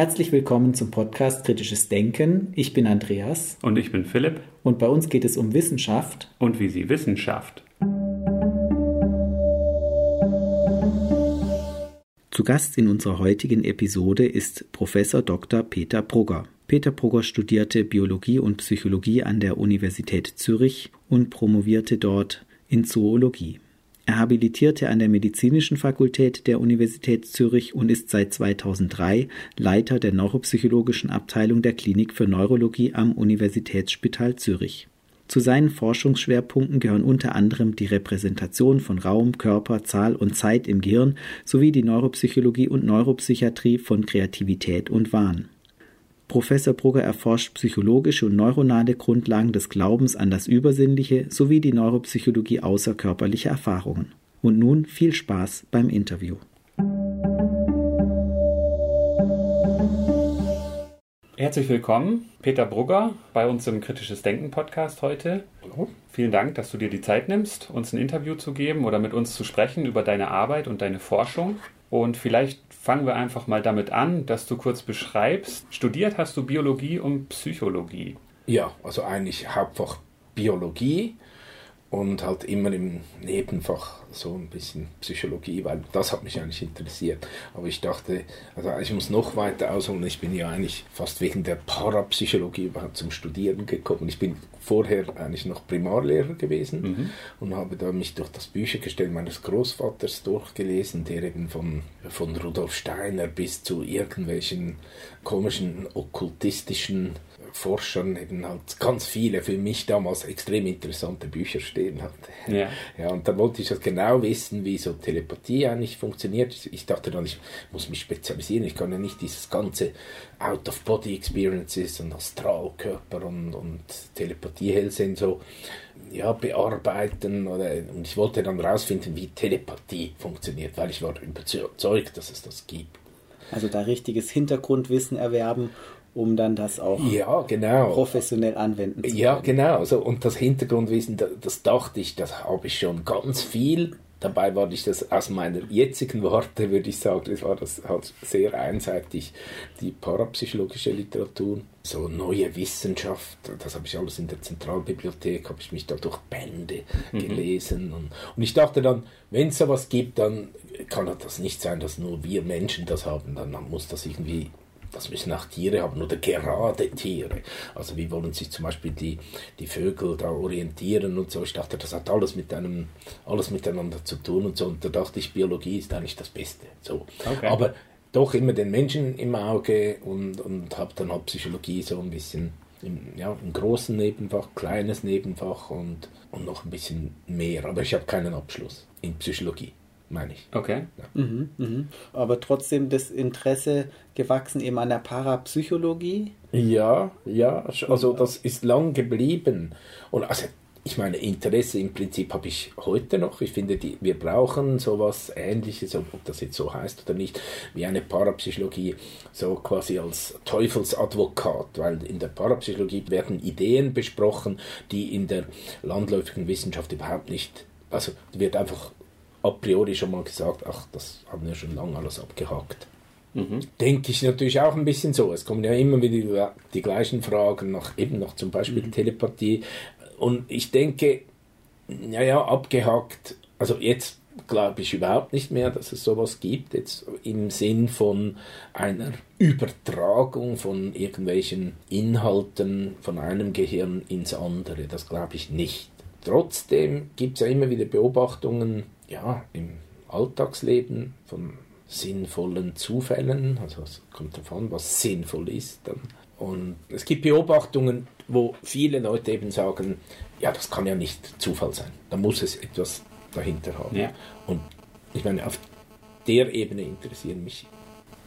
Herzlich willkommen zum Podcast Kritisches Denken. Ich bin Andreas. Und ich bin Philipp. Und bei uns geht es um Wissenschaft. Und wie sie Wissenschaft. Zu Gast in unserer heutigen Episode ist Professor Dr. Peter Brugger. Peter Brugger studierte Biologie und Psychologie an der Universität Zürich und promovierte dort in Zoologie. Er habilitierte an der Medizinischen Fakultät der Universität Zürich und ist seit 2003 Leiter der neuropsychologischen Abteilung der Klinik für Neurologie am Universitätsspital Zürich. Zu seinen Forschungsschwerpunkten gehören unter anderem die Repräsentation von Raum, Körper, Zahl und Zeit im Gehirn sowie die Neuropsychologie und Neuropsychiatrie von Kreativität und Wahn. Professor Brugger erforscht psychologische und neuronale Grundlagen des Glaubens an das Übersinnliche sowie die Neuropsychologie außerkörperlicher Erfahrungen. Und nun viel Spaß beim Interview. Herzlich willkommen, Peter Brugger, bei uns im Kritisches Denken Podcast heute. Hallo. Vielen Dank, dass du dir die Zeit nimmst, uns ein Interview zu geben oder mit uns zu sprechen über deine Arbeit und deine Forschung. Und vielleicht fangen wir einfach mal damit an, dass du kurz beschreibst. Studiert hast du Biologie und Psychologie. Ja, also eigentlich Hauptfach Biologie und halt immer im Nebenfach so ein bisschen Psychologie, weil das hat mich eigentlich interessiert. Aber ich dachte, also ich muss noch weiter ausholen. Ich bin ja eigentlich fast wegen der Parapsychologie überhaupt zum Studieren gekommen. Ich bin vorher eigentlich noch Primarlehrer gewesen mhm. und habe da mich durch das Büchergestell meines Großvaters durchgelesen, der eben von, von Rudolf Steiner bis zu irgendwelchen komischen okkultistischen Forschern eben halt ganz viele für mich damals extrem interessante Bücher stehen hatte. Ja. ja, und dann wollte ich das genau wissen, wie so Telepathie eigentlich funktioniert. Ich dachte dann, ich muss mich spezialisieren. Ich kann ja nicht dieses ganze Out-of-Body-Experiences und Astralkörper und, und Telepathie, Hellsinn so ja, bearbeiten. Oder, und ich wollte dann rausfinden, wie Telepathie funktioniert, weil ich war überzeugt, dass es das gibt. Also da richtiges Hintergrundwissen erwerben um dann das auch ja, genau. professionell anwenden zu können. Ja, genau. So, und das Hintergrundwissen, das, das dachte ich, das habe ich schon ganz viel. Dabei war ich das aus meiner jetzigen Worte, würde ich sagen, das war das halt sehr einseitig, die parapsychologische Literatur, so neue Wissenschaft, das habe ich alles in der Zentralbibliothek, habe ich mich da durch Bände mhm. gelesen. Und, und ich dachte dann, wenn es sowas gibt, dann kann das nicht sein, dass nur wir Menschen das haben, dann muss das irgendwie das müssen auch Tiere haben oder gerade Tiere. Also wie wollen sich zum Beispiel die, die Vögel da orientieren und so. Ich dachte, das hat alles mit einem, alles miteinander zu tun und so. Und da dachte ich, Biologie ist eigentlich das Beste. So. Okay. Aber doch immer den Menschen im Auge und, und habe dann halt Psychologie so ein bisschen im, ja, im großen Nebenfach, kleines Nebenfach und, und noch ein bisschen mehr. Aber ich habe keinen Abschluss in Psychologie meine ich. Okay. Ja. Mhm, mh. Aber trotzdem das Interesse gewachsen eben an der Parapsychologie? Ja, ja, also das ist lang geblieben. Und also ich meine, Interesse im Prinzip habe ich heute noch. Ich finde, die, wir brauchen sowas Ähnliches, ob das jetzt so heißt oder nicht, wie eine Parapsychologie, so quasi als Teufelsadvokat, weil in der Parapsychologie werden Ideen besprochen, die in der landläufigen Wissenschaft überhaupt nicht, also wird einfach a priori schon mal gesagt, ach, das haben wir schon lange alles abgehakt. Mhm. Denke ich natürlich auch ein bisschen so. Es kommen ja immer wieder die gleichen Fragen nach eben nach zum Beispiel mhm. Telepathie. Und ich denke, naja, abgehakt, also jetzt glaube ich überhaupt nicht mehr, dass es sowas gibt, jetzt im Sinn von einer Übertragung von irgendwelchen Inhalten von einem Gehirn ins andere. Das glaube ich nicht. Trotzdem gibt es ja immer wieder Beobachtungen, ja, im Alltagsleben von sinnvollen Zufällen. Also es kommt davon, was sinnvoll ist. Dann. Und es gibt Beobachtungen, wo viele Leute eben sagen, ja, das kann ja nicht Zufall sein. Da muss es etwas dahinter haben. Ja. Und ich meine, auf der Ebene interessieren mich,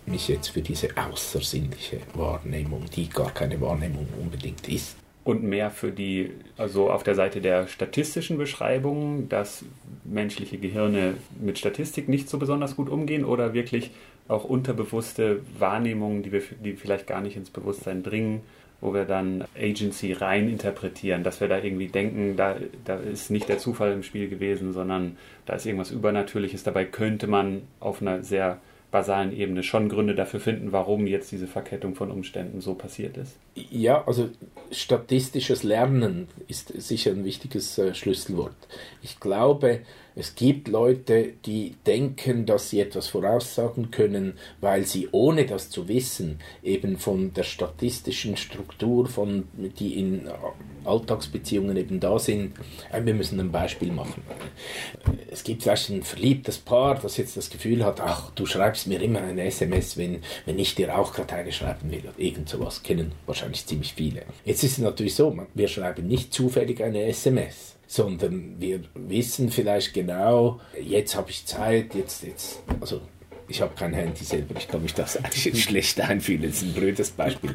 mich jetzt für diese außersinnliche Wahrnehmung, die gar keine Wahrnehmung unbedingt ist und mehr für die, also auf der Seite der statistischen Beschreibungen, dass menschliche Gehirne mit Statistik nicht so besonders gut umgehen oder wirklich auch unterbewusste Wahrnehmungen, die, wir, die vielleicht gar nicht ins Bewusstsein dringen, wo wir dann Agency rein interpretieren, dass wir da irgendwie denken, da, da ist nicht der Zufall im Spiel gewesen, sondern da ist irgendwas Übernatürliches. Dabei könnte man auf einer sehr basalen Ebene schon Gründe dafür finden, warum jetzt diese Verkettung von Umständen so passiert ist. Ja, also statistisches Lernen ist sicher ein wichtiges äh, Schlüsselwort. Ich glaube, es gibt Leute, die denken, dass sie etwas voraussagen können, weil sie ohne das zu wissen eben von der statistischen Struktur, von, die in Alltagsbeziehungen eben da sind. Äh, wir müssen ein Beispiel machen. Es gibt vielleicht ein verliebtes Paar, das jetzt das Gefühl hat, ach, du schreibst mir immer eine SMS, wenn, wenn ich dir auch gerade eine schreiben will. Irgend sowas kennen wahrscheinlich ziemlich viele. Jetzt ist es natürlich so, wir schreiben nicht zufällig eine SMS sondern wir wissen vielleicht genau, jetzt habe ich Zeit, jetzt, jetzt, also ich habe kein Handy selber, ich kann mich das eigentlich schlecht einfühlen, das ist ein blödes Beispiel.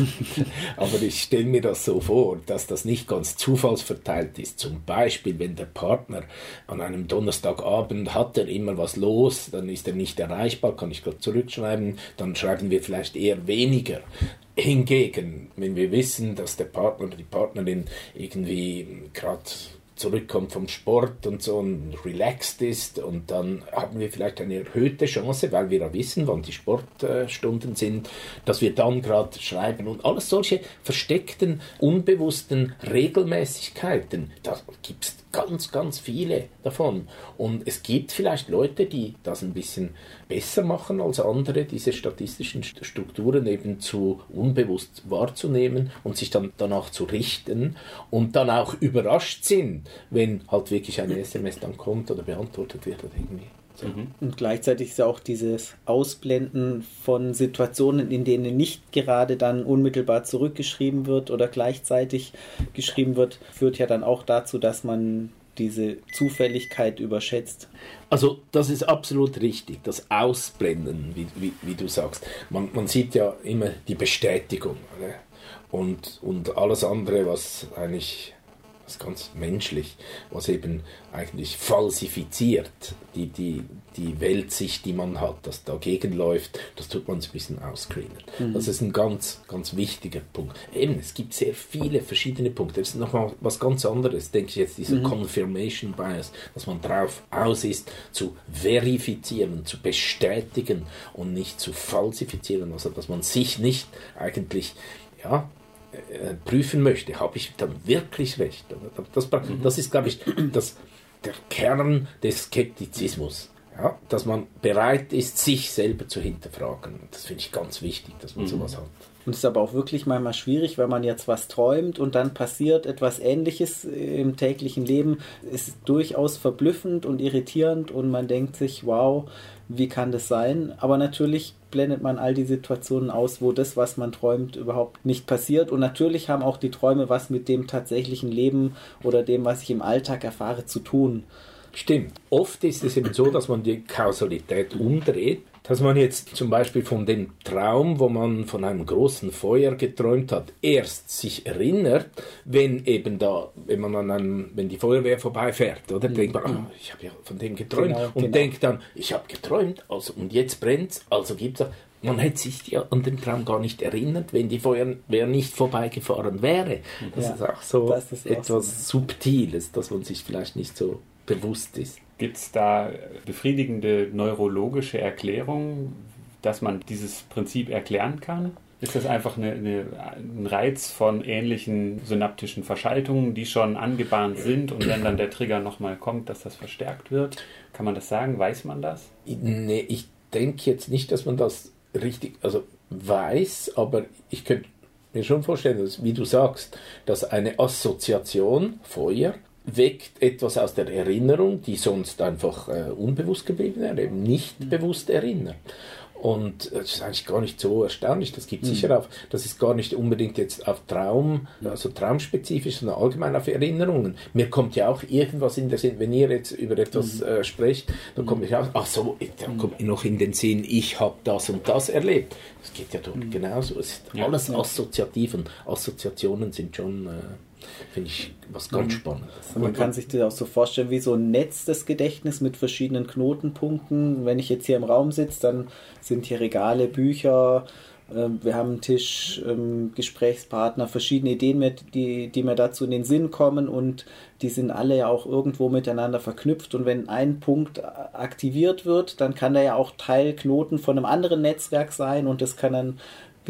Aber ich stelle mir das so vor, dass das nicht ganz zufallsverteilt ist. Zum Beispiel, wenn der Partner an einem Donnerstagabend hat er immer was los, dann ist er nicht erreichbar, kann ich gerade zurückschreiben, dann schreiben wir vielleicht eher weniger. Hingegen, wenn wir wissen, dass der Partner oder die Partnerin irgendwie gerade zurückkommt vom Sport und so und relaxed ist und dann haben wir vielleicht eine erhöhte Chance, weil wir ja wissen, wann die Sportstunden sind, dass wir dann gerade schreiben und alles solche versteckten, unbewussten Regelmäßigkeiten, da gibt es ganz, ganz viele davon. Und es gibt vielleicht Leute, die das ein bisschen besser machen als andere, diese statistischen Strukturen eben zu unbewusst wahrzunehmen und sich dann danach zu richten und dann auch überrascht sind, wenn halt wirklich eine SMS dann kommt oder beantwortet wird oder irgendwie. Mhm. Und gleichzeitig ist ja auch dieses Ausblenden von Situationen, in denen nicht gerade dann unmittelbar zurückgeschrieben wird oder gleichzeitig geschrieben wird, führt ja dann auch dazu, dass man diese Zufälligkeit überschätzt. Also das ist absolut richtig, das Ausblenden, wie, wie, wie du sagst. Man, man, sieht ja immer die Bestätigung oder? Und, und alles andere, was eigentlich ist ganz menschlich, was eben eigentlich falsifiziert, die, die, die Weltsicht, die man hat, das dagegen läuft, das tut man ein bisschen ausscreenen. Mhm. Das ist ein ganz, ganz wichtiger Punkt. Eben, es gibt sehr viele verschiedene Punkte. Das ist nochmal was ganz anderes, denke ich jetzt, dieser mhm. Confirmation Bias, dass man drauf aus ist, zu verifizieren, zu bestätigen und nicht zu falsifizieren, also dass man sich nicht eigentlich ja, prüfen möchte, habe ich dann wirklich recht? Das, mhm. das ist, glaube ich, das, der Kern des Skeptizismus. Ja, dass man bereit ist, sich selber zu hinterfragen. Das finde ich ganz wichtig, dass man mhm. sowas hat. Und es ist aber auch wirklich manchmal schwierig, wenn man jetzt was träumt und dann passiert etwas Ähnliches im täglichen Leben. Ist durchaus verblüffend und irritierend und man denkt sich, wow, wie kann das sein? Aber natürlich blendet man all die Situationen aus, wo das, was man träumt, überhaupt nicht passiert. Und natürlich haben auch die Träume was mit dem tatsächlichen Leben oder dem, was ich im Alltag erfahre, zu tun. Stimmt. Oft ist es eben so, dass man die Kausalität umdreht dass man jetzt zum Beispiel von dem Traum, wo man von einem großen Feuer geträumt hat, erst sich erinnert, wenn eben da, wenn man an einem, wenn die Feuerwehr vorbeifährt, oder? Mhm. Denkt man, oh, ich habe ja von dem geträumt genau, und genau. denkt dann, ich habe geträumt, also und jetzt brennt's, also gibt's man hätte sich ja an den Traum gar nicht erinnert, wenn die Feuerwehr nicht vorbeigefahren wäre. Das ja, ist auch so ist etwas so. Subtiles, dass man sich vielleicht nicht so bewusst ist. Gibt es da befriedigende neurologische Erklärungen, dass man dieses Prinzip erklären kann? Ist das einfach eine, eine, ein Reiz von ähnlichen synaptischen Verschaltungen, die schon angebahnt sind und wenn dann der Trigger nochmal kommt, dass das verstärkt wird? Kann man das sagen? Weiß man das? Nee, ich denke jetzt nicht, dass man das richtig, also weiß, aber ich könnte mir schon vorstellen, dass, wie du sagst, dass eine Assoziation, Feuer, weckt etwas aus der Erinnerung, die sonst einfach äh, unbewusst geblieben wäre, eben nicht mhm. bewusst erinnert. Und das ist eigentlich gar nicht so erstaunlich. Das gibt mhm. sicher auf, das ist gar nicht unbedingt jetzt auf Traum, also traumspezifisch, sondern allgemein auf Erinnerungen. Mir kommt ja auch irgendwas in der Sinn, wenn ihr jetzt über etwas mhm. äh, sprecht, dann kommt mir auch, ach so, dann kommt mir noch in den Sinn, ich habe das und das erlebt. Das geht ja dort mhm. genauso. Es ist ja, alles assoziativ und Assoziationen sind schon. Äh, Finde ich was ganz. Spannendes. Man kann sich das auch so vorstellen wie so ein Netz des Gedächtnisses mit verschiedenen Knotenpunkten. Wenn ich jetzt hier im Raum sitze, dann sind hier Regale, Bücher, ähm, wir haben einen Tisch, ähm, Gesprächspartner, verschiedene Ideen, die, die mir dazu in den Sinn kommen und die sind alle ja auch irgendwo miteinander verknüpft und wenn ein Punkt aktiviert wird, dann kann der ja auch Teilknoten von einem anderen Netzwerk sein und das kann dann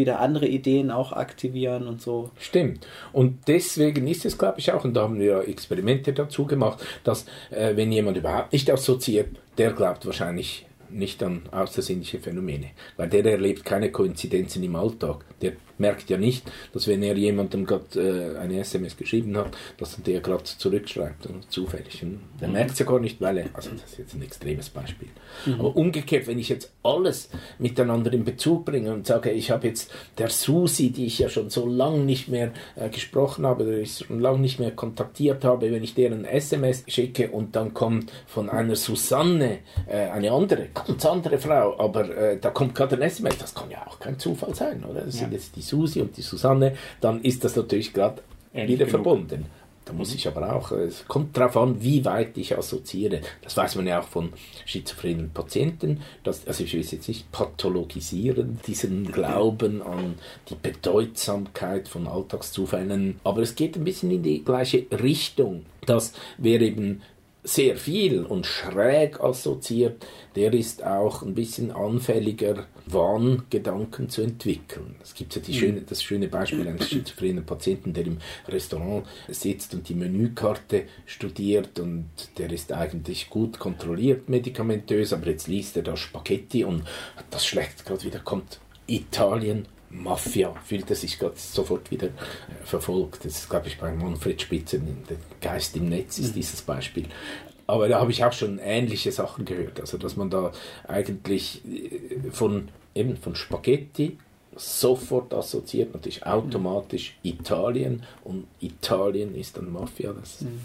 wieder andere Ideen auch aktivieren und so. Stimmt. Und deswegen ist es, glaube ich, auch, und da haben wir Experimente dazu gemacht, dass äh, wenn jemand überhaupt nicht assoziiert, der glaubt wahrscheinlich nicht an außersinnliche Phänomene, weil der erlebt keine Koinzidenzen im Alltag. Der merkt ja nicht, dass wenn er jemandem gerade äh, eine SMS geschrieben hat, dass der gerade zurückschreibt, und zufällig. Der mhm. merkt es ja gar nicht, weil er, also das ist jetzt ein extremes Beispiel. Mhm. Aber umgekehrt, wenn ich jetzt alles miteinander in Bezug bringe und sage, ich habe jetzt der Susi, die ich ja schon so lange nicht mehr äh, gesprochen habe, oder ich schon lange nicht mehr kontaktiert habe, wenn ich deren SMS schicke und dann kommt von einer Susanne äh, eine andere, ganz andere Frau, aber äh, da kommt gerade ein SMS, das kann ja auch kein Zufall sein, oder? Das ja. sind jetzt die Susi und die Susanne, dann ist das natürlich gerade wieder genug. verbunden. Da muss ich aber auch, es kommt darauf an, wie weit ich assoziiere. Das weiß man ja auch von schizophrenen Patienten. Dass, also ich will es jetzt nicht pathologisieren, diesen Glauben an die Bedeutsamkeit von Alltagszufällen. Aber es geht ein bisschen in die gleiche Richtung, dass wer eben sehr viel und schräg assoziiert, der ist auch ein bisschen anfälliger, Wahngedanken zu entwickeln. Es gibt ja die mhm. schöne, das schöne Beispiel eines schizophrenen Patienten, der im Restaurant sitzt und die Menükarte studiert und der ist eigentlich gut kontrolliert medikamentös, aber jetzt liest er da Spaghetti und das schlägt gerade wieder, kommt Italien Mafia fühlt er sich gerade sofort wieder äh, verfolgt. Das ist, glaube ich, bei Manfred Spitzer, der Geist im Netz ist mhm. dieses Beispiel. Aber da habe ich auch schon ähnliche Sachen gehört. Also, dass man da eigentlich äh, von, eben von Spaghetti sofort assoziiert, natürlich automatisch Italien und Italien ist dann Mafia. Das mhm.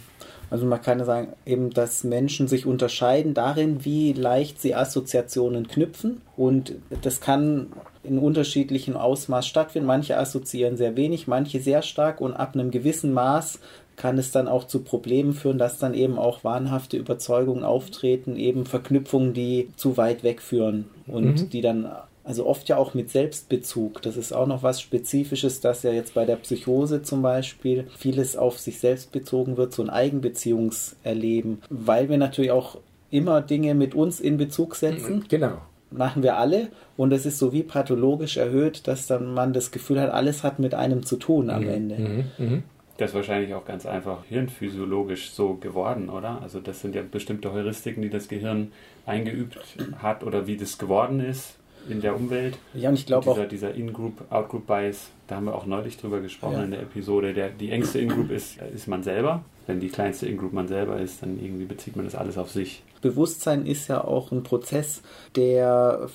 Also man kann sagen, eben, dass Menschen sich unterscheiden darin, wie leicht sie Assoziationen knüpfen. Und das kann in unterschiedlichem Ausmaß stattfinden. Manche assoziieren sehr wenig, manche sehr stark und ab einem gewissen Maß kann es dann auch zu Problemen führen, dass dann eben auch wahnhafte Überzeugungen auftreten, eben Verknüpfungen, die zu weit wegführen und mhm. die dann also oft ja auch mit Selbstbezug. Das ist auch noch was Spezifisches, dass ja jetzt bei der Psychose zum Beispiel vieles auf sich selbst bezogen wird, so ein Eigenbeziehungserleben, weil wir natürlich auch immer Dinge mit uns in Bezug setzen. Genau machen wir alle und es ist so wie pathologisch erhöht, dass dann man das Gefühl hat, alles hat mit einem zu tun am mhm. Ende. Mhm. Mhm. Das ist wahrscheinlich auch ganz einfach hirnphysiologisch so geworden, oder? Also das sind ja bestimmte Heuristiken, die das Gehirn eingeübt hat oder wie das geworden ist in der Umwelt. Ja, und ich glaube auch. Dieser In-Group, Out-Group-Bias, da haben wir auch neulich drüber gesprochen ja. in der Episode. Der, die engste In-Group ist, ist man selber. Wenn die kleinste In-Group man selber ist, dann irgendwie bezieht man das alles auf sich. Bewusstsein ist ja auch ein Prozess, der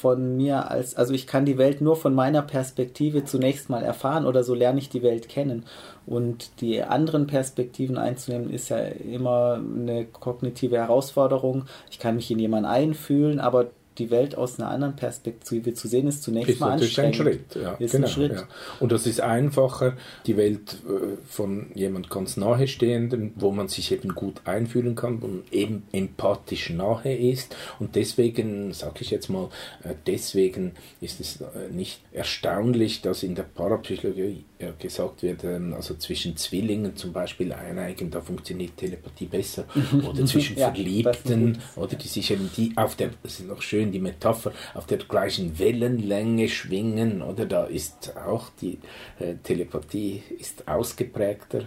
von mir als, also ich kann die Welt nur von meiner Perspektive zunächst mal erfahren oder so lerne ich die Welt kennen. Und die anderen Perspektiven einzunehmen ist ja immer eine kognitive Herausforderung. Ich kann mich in jemanden einfühlen, aber die Welt aus einer anderen Perspektive zu sehen, ist zunächst ist mal anstrengend. Ein Schritt, ja. Ist genau, ein Schritt. Ja. Und das ist einfacher, die Welt äh, von jemand ganz nahestehendem, wo man sich eben gut einfühlen kann und eben empathisch nahe ist. Und deswegen, sage ich jetzt mal, äh, deswegen ist es äh, nicht erstaunlich, dass in der Parapsychologie gesagt wird, ähm, also zwischen Zwillingen zum Beispiel eineigen, da funktioniert Telepathie besser. Oder zwischen ja, Verliebten, oder die sich eben die auf der, das ist noch schön, schön die Metapher, auf der gleichen Wellenlänge schwingen, oder? Da ist auch die äh, Telepathie ist ausgeprägter.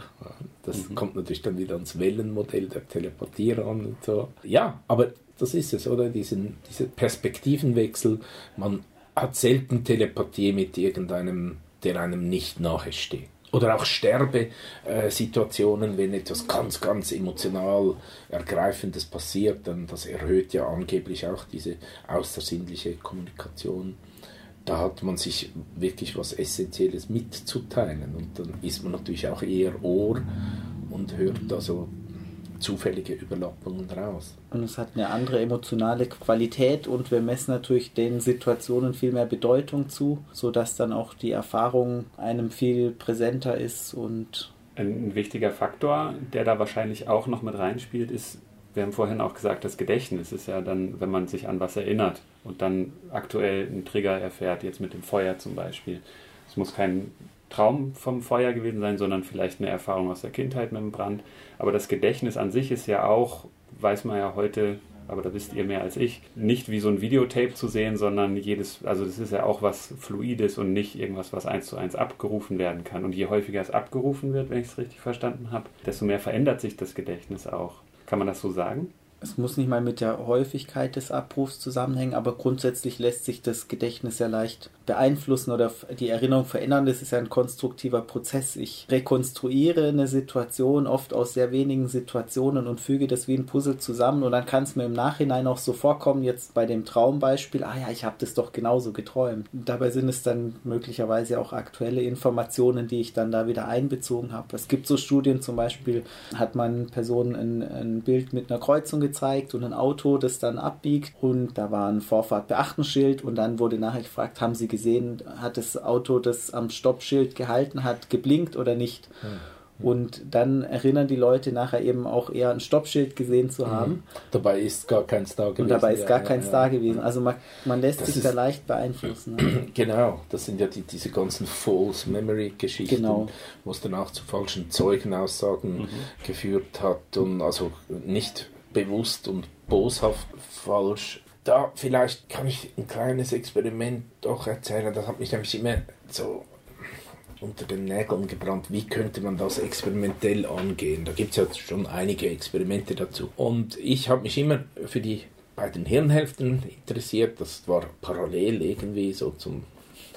Das mhm. kommt natürlich dann wieder ans Wellenmodell der Telepathie ran und so. Ja, aber das ist es, oder? Diesen, dieser Perspektivenwechsel. Man hat selten Telepathie mit irgendeinem, der einem nicht nahe steht. Oder auch Sterbesituationen, wenn etwas ganz, ganz emotional Ergreifendes passiert, dann das erhöht ja angeblich auch diese außersinnliche Kommunikation. Da hat man sich wirklich was Essentielles mitzuteilen und dann ist man natürlich auch eher Ohr und hört also zufällige Überlappungen raus. Und es hat eine andere emotionale Qualität und wir messen natürlich den Situationen viel mehr Bedeutung zu, sodass dann auch die Erfahrung einem viel präsenter ist und ein wichtiger Faktor, der da wahrscheinlich auch noch mit reinspielt, ist wir haben vorhin auch gesagt, das Gedächtnis ist ja dann, wenn man sich an was erinnert und dann aktuell einen Trigger erfährt, jetzt mit dem Feuer zum Beispiel. Es muss kein Traum vom Feuer gewesen sein, sondern vielleicht eine Erfahrung aus der Kindheit mit dem Brand. Aber das Gedächtnis an sich ist ja auch, weiß man ja heute, aber da wisst ihr mehr als ich, nicht wie so ein Videotape zu sehen, sondern jedes, also das ist ja auch was Fluides und nicht irgendwas, was eins zu eins abgerufen werden kann. Und je häufiger es abgerufen wird, wenn ich es richtig verstanden habe, desto mehr verändert sich das Gedächtnis auch. Kann man das so sagen? Es muss nicht mal mit der Häufigkeit des Abrufs zusammenhängen, aber grundsätzlich lässt sich das Gedächtnis sehr leicht beeinflussen oder die Erinnerung verändern. Das ist ein konstruktiver Prozess. Ich rekonstruiere eine Situation oft aus sehr wenigen Situationen und füge das wie ein Puzzle zusammen und dann kann es mir im Nachhinein auch so vorkommen, jetzt bei dem Traumbeispiel, ah ja, ich habe das doch genauso geträumt. Dabei sind es dann möglicherweise auch aktuelle Informationen, die ich dann da wieder einbezogen habe. Es gibt so Studien, zum Beispiel hat man Personen ein, ein Bild mit einer Kreuzung gezeigt und ein Auto, das dann abbiegt und da war ein Vorfahrt-Beachtenschild und dann wurde nachher gefragt, haben Sie gesehen, hat das Auto, das am Stoppschild gehalten hat, geblinkt oder nicht? Hm. Und dann erinnern die Leute nachher eben auch eher ein Stoppschild gesehen zu haben. Mhm. Dabei ist gar keins da gewesen. Und dabei ist gar ja, keins ja, da gewesen. Also man, man lässt das sich da leicht beeinflussen. Ne? Genau, das sind ja die, diese ganzen False Memory Geschichten, genau. wo es dann auch zu falschen Zeugenaussagen mhm. geführt hat und also nicht bewusst und boshaft falsch. Da vielleicht kann ich ein kleines Experiment doch erzählen. Das hat mich nämlich immer so unter den Nägeln gebrannt. Wie könnte man das experimentell angehen? Da gibt es ja schon einige Experimente dazu. Und ich habe mich immer für die beiden Hirnhälften interessiert. Das war parallel irgendwie so zum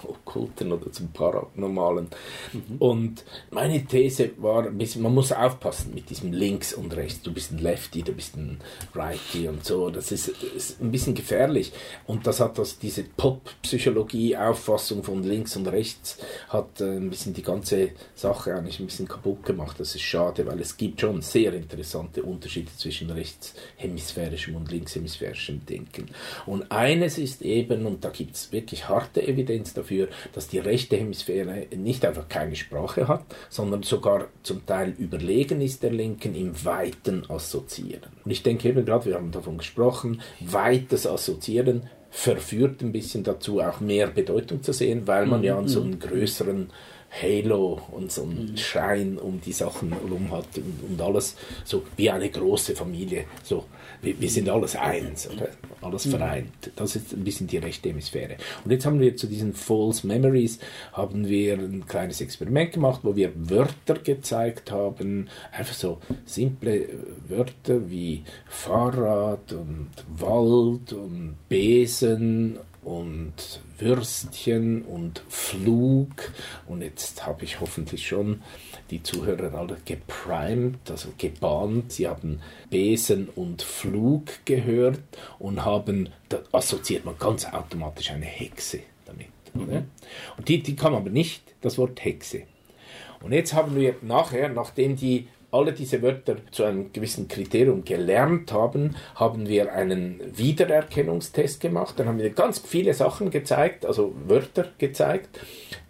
Okkulten oder zum Paranormalen. Mhm. Und meine These war man muss aufpassen mit diesem Links und Rechts. Du bist ein Lefty, du bist ein Righty und so. Das ist, ist ein bisschen gefährlich. Und das hat das, diese Pop-Psychologie-Auffassung von links und rechts hat äh, ein bisschen die ganze Sache eigentlich ein bisschen kaputt gemacht. Das ist schade, weil es gibt schon sehr interessante Unterschiede zwischen rechtshemisphärischem und linkshemisphärischem Denken. Und eines ist eben, und da gibt es wirklich harte Evidenz dafür, dafür, dass die rechte Hemisphäre nicht einfach keine Sprache hat, sondern sogar zum Teil überlegen ist der linken im weiten Assoziieren. Und ich denke eben gerade, wir haben davon gesprochen, weites Assoziieren verführt ein bisschen dazu, auch mehr Bedeutung zu sehen, weil man ja an so einem mhm. größeren Halo und so einen mhm. Schein um die Sachen herum hat und, und, alles so wie eine große Familie. So, wir, wir, sind alles eins, oder? Alles mhm. vereint. Das ist ein bisschen die rechte Hemisphäre. Und jetzt haben wir zu diesen False Memories haben wir ein kleines Experiment gemacht, wo wir Wörter gezeigt haben, einfach so simple Wörter wie Fahrrad und Wald und Besen und Würstchen und Flug. Und jetzt habe ich hoffentlich schon die Zuhörer alle geprimed, also gebahnt. Sie haben Besen und Flug gehört und haben, da assoziiert man ganz automatisch eine Hexe damit. Mhm. Und die, die kam aber nicht das Wort Hexe. Und jetzt haben wir nachher, nachdem die alle diese Wörter zu einem gewissen Kriterium gelernt haben, haben wir einen Wiedererkennungstest gemacht. Dann haben wir ganz viele Sachen gezeigt, also Wörter gezeigt,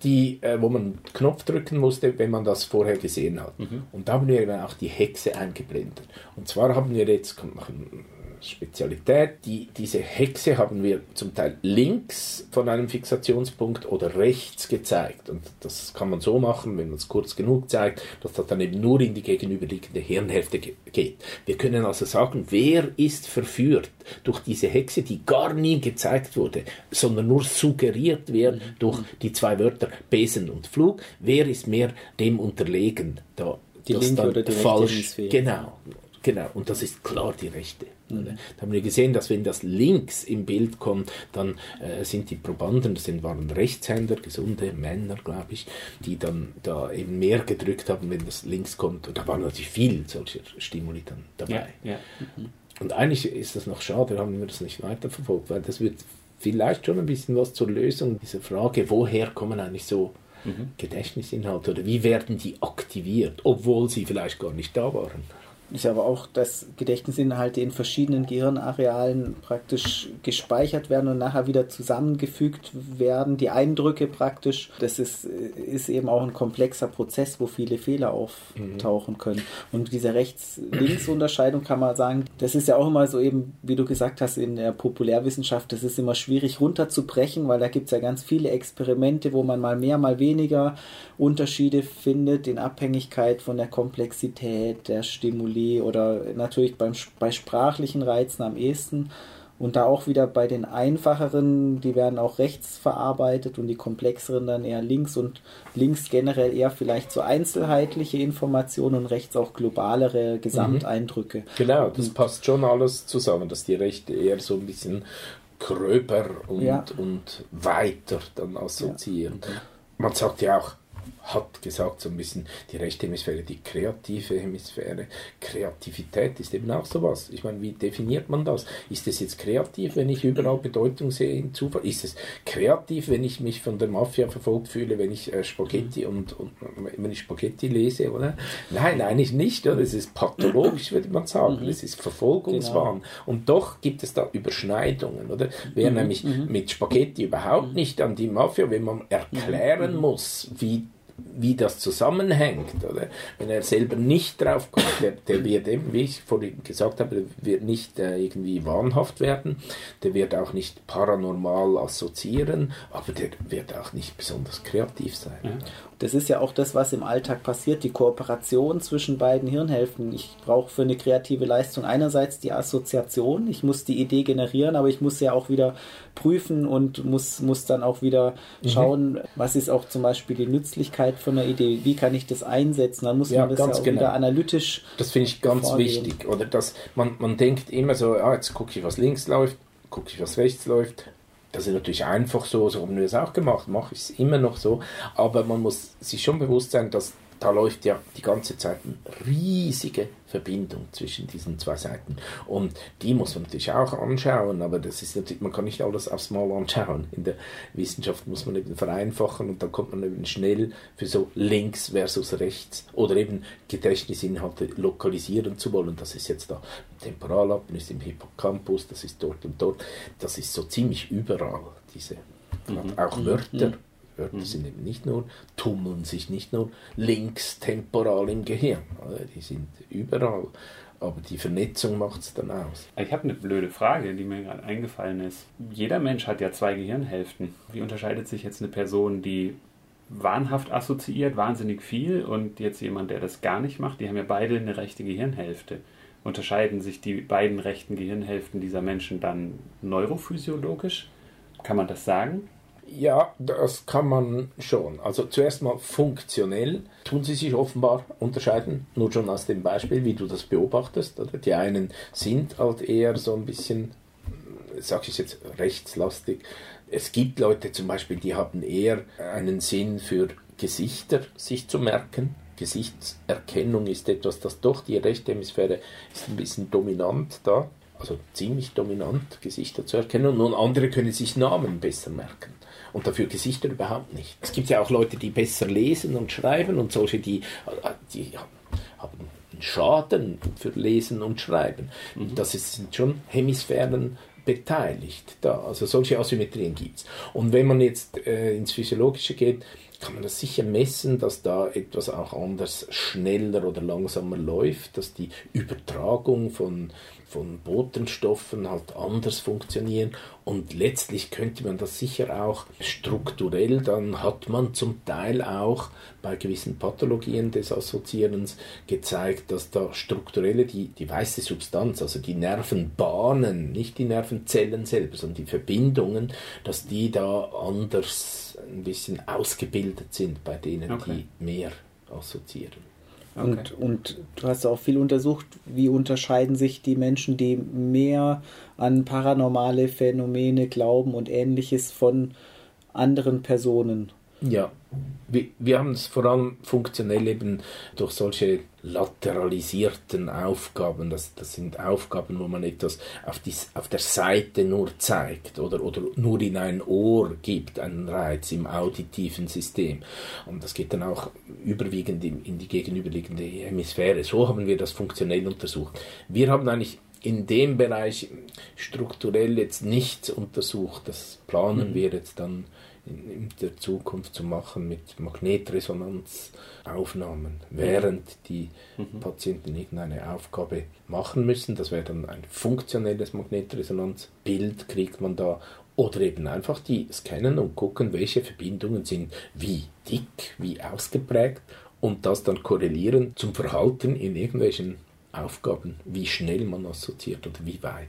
die, äh, wo man Knopf drücken musste, wenn man das vorher gesehen hat. Mhm. Und da haben wir dann auch die Hexe eingeblendet. Und zwar haben wir jetzt, kommt noch ein Spezialität. Die, diese Hexe haben wir zum Teil links von einem Fixationspunkt oder rechts gezeigt. Und das kann man so machen, wenn man es kurz genug zeigt, dass das dann eben nur in die gegenüberliegende Hirnhälfte geht. Wir können also sagen, wer ist verführt durch diese Hexe, die gar nie gezeigt wurde, sondern nur suggeriert wird durch die zwei Wörter Besen und Flug. Wer ist mehr dem unterlegen? Da, die oder die falsch, Genau, genau. Und das ist klar die rechte. Mhm. Da haben wir gesehen, dass wenn das links im Bild kommt, dann äh, sind die Probanden, das sind, waren Rechtshänder, gesunde Männer, glaube ich, die dann da eben mehr gedrückt haben, wenn das links kommt. Und da waren natürlich viel solcher Stimuli dann dabei. Ja, ja. Mhm. Und eigentlich ist das noch schade, haben wir das nicht weiterverfolgt, weil das wird vielleicht schon ein bisschen was zur Lösung dieser Frage, woher kommen eigentlich so mhm. Gedächtnisinhalte oder wie werden die aktiviert, obwohl sie vielleicht gar nicht da waren. Ist aber auch, dass Gedächtnisinhalte in verschiedenen Gehirnarealen praktisch gespeichert werden und nachher wieder zusammengefügt werden. Die Eindrücke praktisch, das ist, ist eben auch ein komplexer Prozess, wo viele Fehler auftauchen können. Und diese Rechts-Links-Unterscheidung kann man sagen, das ist ja auch immer so eben, wie du gesagt hast, in der Populärwissenschaft, das ist immer schwierig runterzubrechen, weil da gibt es ja ganz viele Experimente, wo man mal mehr, mal weniger Unterschiede findet in Abhängigkeit von der Komplexität der Stimuli oder natürlich beim, bei sprachlichen Reizen am ehesten. Und da auch wieder bei den einfacheren, die werden auch rechts verarbeitet und die komplexeren dann eher links und links generell eher vielleicht so einzelheitliche Informationen und rechts auch globalere Gesamteindrücke. Mhm. Genau, das und, passt schon alles zusammen, dass die Rechte eher so ein bisschen gröber und, ja. und weiter dann assoziieren. Ja. Man sagt ja auch, hat gesagt, so ein bisschen die rechte Hemisphäre, die kreative Hemisphäre. Kreativität ist eben auch sowas. Ich meine, wie definiert man das? Ist es jetzt kreativ, wenn ich überall Bedeutung sehe in Zufall? Ist es kreativ, wenn ich mich von der Mafia verfolgt fühle, wenn ich äh, Spaghetti und, und, wenn ich Spaghetti lese, oder? Nein, eigentlich nicht, oder? Es ist pathologisch, würde man sagen. Mhm. Es ist Verfolgungswahn. Genau. Und doch gibt es da Überschneidungen, oder? Wer mhm. nämlich mhm. mit Spaghetti überhaupt nicht an die Mafia, wenn man erklären muss, wie wie das zusammenhängt, oder? Wenn er selber nicht drauf kommt, der, der wird eben, wie ich vorhin gesagt habe, wird nicht äh, irgendwie wahnhaft werden, der wird auch nicht paranormal assoziieren, aber der wird auch nicht besonders kreativ sein. Ja. Das ist ja auch das, was im Alltag passiert, die Kooperation zwischen beiden Hirnhälften. Ich brauche für eine kreative Leistung einerseits die Assoziation, ich muss die Idee generieren, aber ich muss ja auch wieder prüfen und muss, muss dann auch wieder mhm. schauen, mhm. was ist auch zum Beispiel die Nützlichkeit von einer Idee, wie kann ich das einsetzen, dann muss ja, man das ja auch genau. wieder analytisch. Das finde ich ganz vorgehen. wichtig, oder dass man, man denkt immer so, ah, jetzt gucke ich, was links läuft, gucke ich, was rechts läuft, das ist natürlich einfach so, so haben wir es auch gemacht, mache ich es immer noch so. Aber man muss sich schon bewusst sein, dass da läuft ja die ganze Zeit eine riesige Verbindung zwischen diesen zwei Seiten. Und die muss man natürlich auch anschauen, aber das ist natürlich, man kann nicht alles aufs Mal anschauen. In der Wissenschaft muss man eben vereinfachen und dann kommt man eben schnell für so links versus rechts oder eben Gedächtnisinhalte lokalisieren zu wollen. Das ist jetzt da Temporalappen, ist im Hippocampus, das ist dort und dort. Das ist so ziemlich überall, diese mhm. auch mhm. Wörter. Mhm Wörter mhm. sind eben nicht nur, tummeln sich nicht nur links temporal im Gehirn. Die sind überall. Aber die Vernetzung macht es dann aus. Ich habe eine blöde Frage, die mir gerade eingefallen ist. Jeder Mensch hat ja zwei Gehirnhälften. Wie unterscheidet sich jetzt eine Person, die wahnhaft assoziiert, wahnsinnig viel, und jetzt jemand, der das gar nicht macht? Die haben ja beide eine rechte Gehirnhälfte. Unterscheiden sich die beiden rechten Gehirnhälften dieser Menschen dann neurophysiologisch? Kann man das sagen? Ja, das kann man schon. Also zuerst mal funktionell tun sie sich offenbar unterscheiden, nur schon aus dem Beispiel, wie du das beobachtest. Oder? Die einen sind halt eher so ein bisschen, sag ich jetzt, rechtslastig. Es gibt Leute zum Beispiel, die haben eher einen Sinn für Gesichter sich zu merken. Gesichtserkennung ist etwas, das doch die rechte Hemisphäre ist ein bisschen dominant da also ziemlich dominant, Gesichter zu erkennen. Und andere können sich Namen besser merken und dafür Gesichter überhaupt nicht. Es gibt ja auch Leute, die besser lesen und schreiben und solche, die, die haben einen Schaden für Lesen und Schreiben. Mhm. Das sind schon Hemisphären beteiligt da. Also solche Asymmetrien gibt es. Und wenn man jetzt äh, ins Physiologische geht, kann man das sicher messen, dass da etwas auch anders schneller oder langsamer läuft, dass die Übertragung von von Botenstoffen halt anders funktionieren. Und letztlich könnte man das sicher auch strukturell, dann hat man zum Teil auch bei gewissen Pathologien des Assoziierens gezeigt, dass da strukturelle, die, die weiße Substanz, also die Nervenbahnen, nicht die Nervenzellen selber, sondern die Verbindungen, dass die da anders ein bisschen ausgebildet sind bei denen, okay. die mehr assoziieren. Okay. Und, und du hast auch viel untersucht, wie unterscheiden sich die Menschen, die mehr an paranormale Phänomene glauben und ähnliches von anderen Personen. Ja, wir, wir haben es vor allem funktionell eben durch solche lateralisierten Aufgaben. Das, das sind Aufgaben, wo man etwas auf, die, auf der Seite nur zeigt oder, oder nur in ein Ohr gibt, einen Reiz im auditiven System. Und das geht dann auch überwiegend in, in die gegenüberliegende Hemisphäre. So haben wir das funktionell untersucht. Wir haben eigentlich in dem Bereich strukturell jetzt nichts untersucht. Das planen mhm. wir jetzt dann in, der Zukunft zu machen mit Magnetresonanzaufnahmen, während die mhm. Patienten irgendeine Aufgabe machen müssen. Das wäre dann ein funktionelles Magnetresonanzbild, kriegt man da. Oder eben einfach die scannen und gucken, welche Verbindungen sind wie dick, wie ausgeprägt und das dann korrelieren zum Verhalten in irgendwelchen Aufgaben, wie schnell man assoziiert oder wie weit.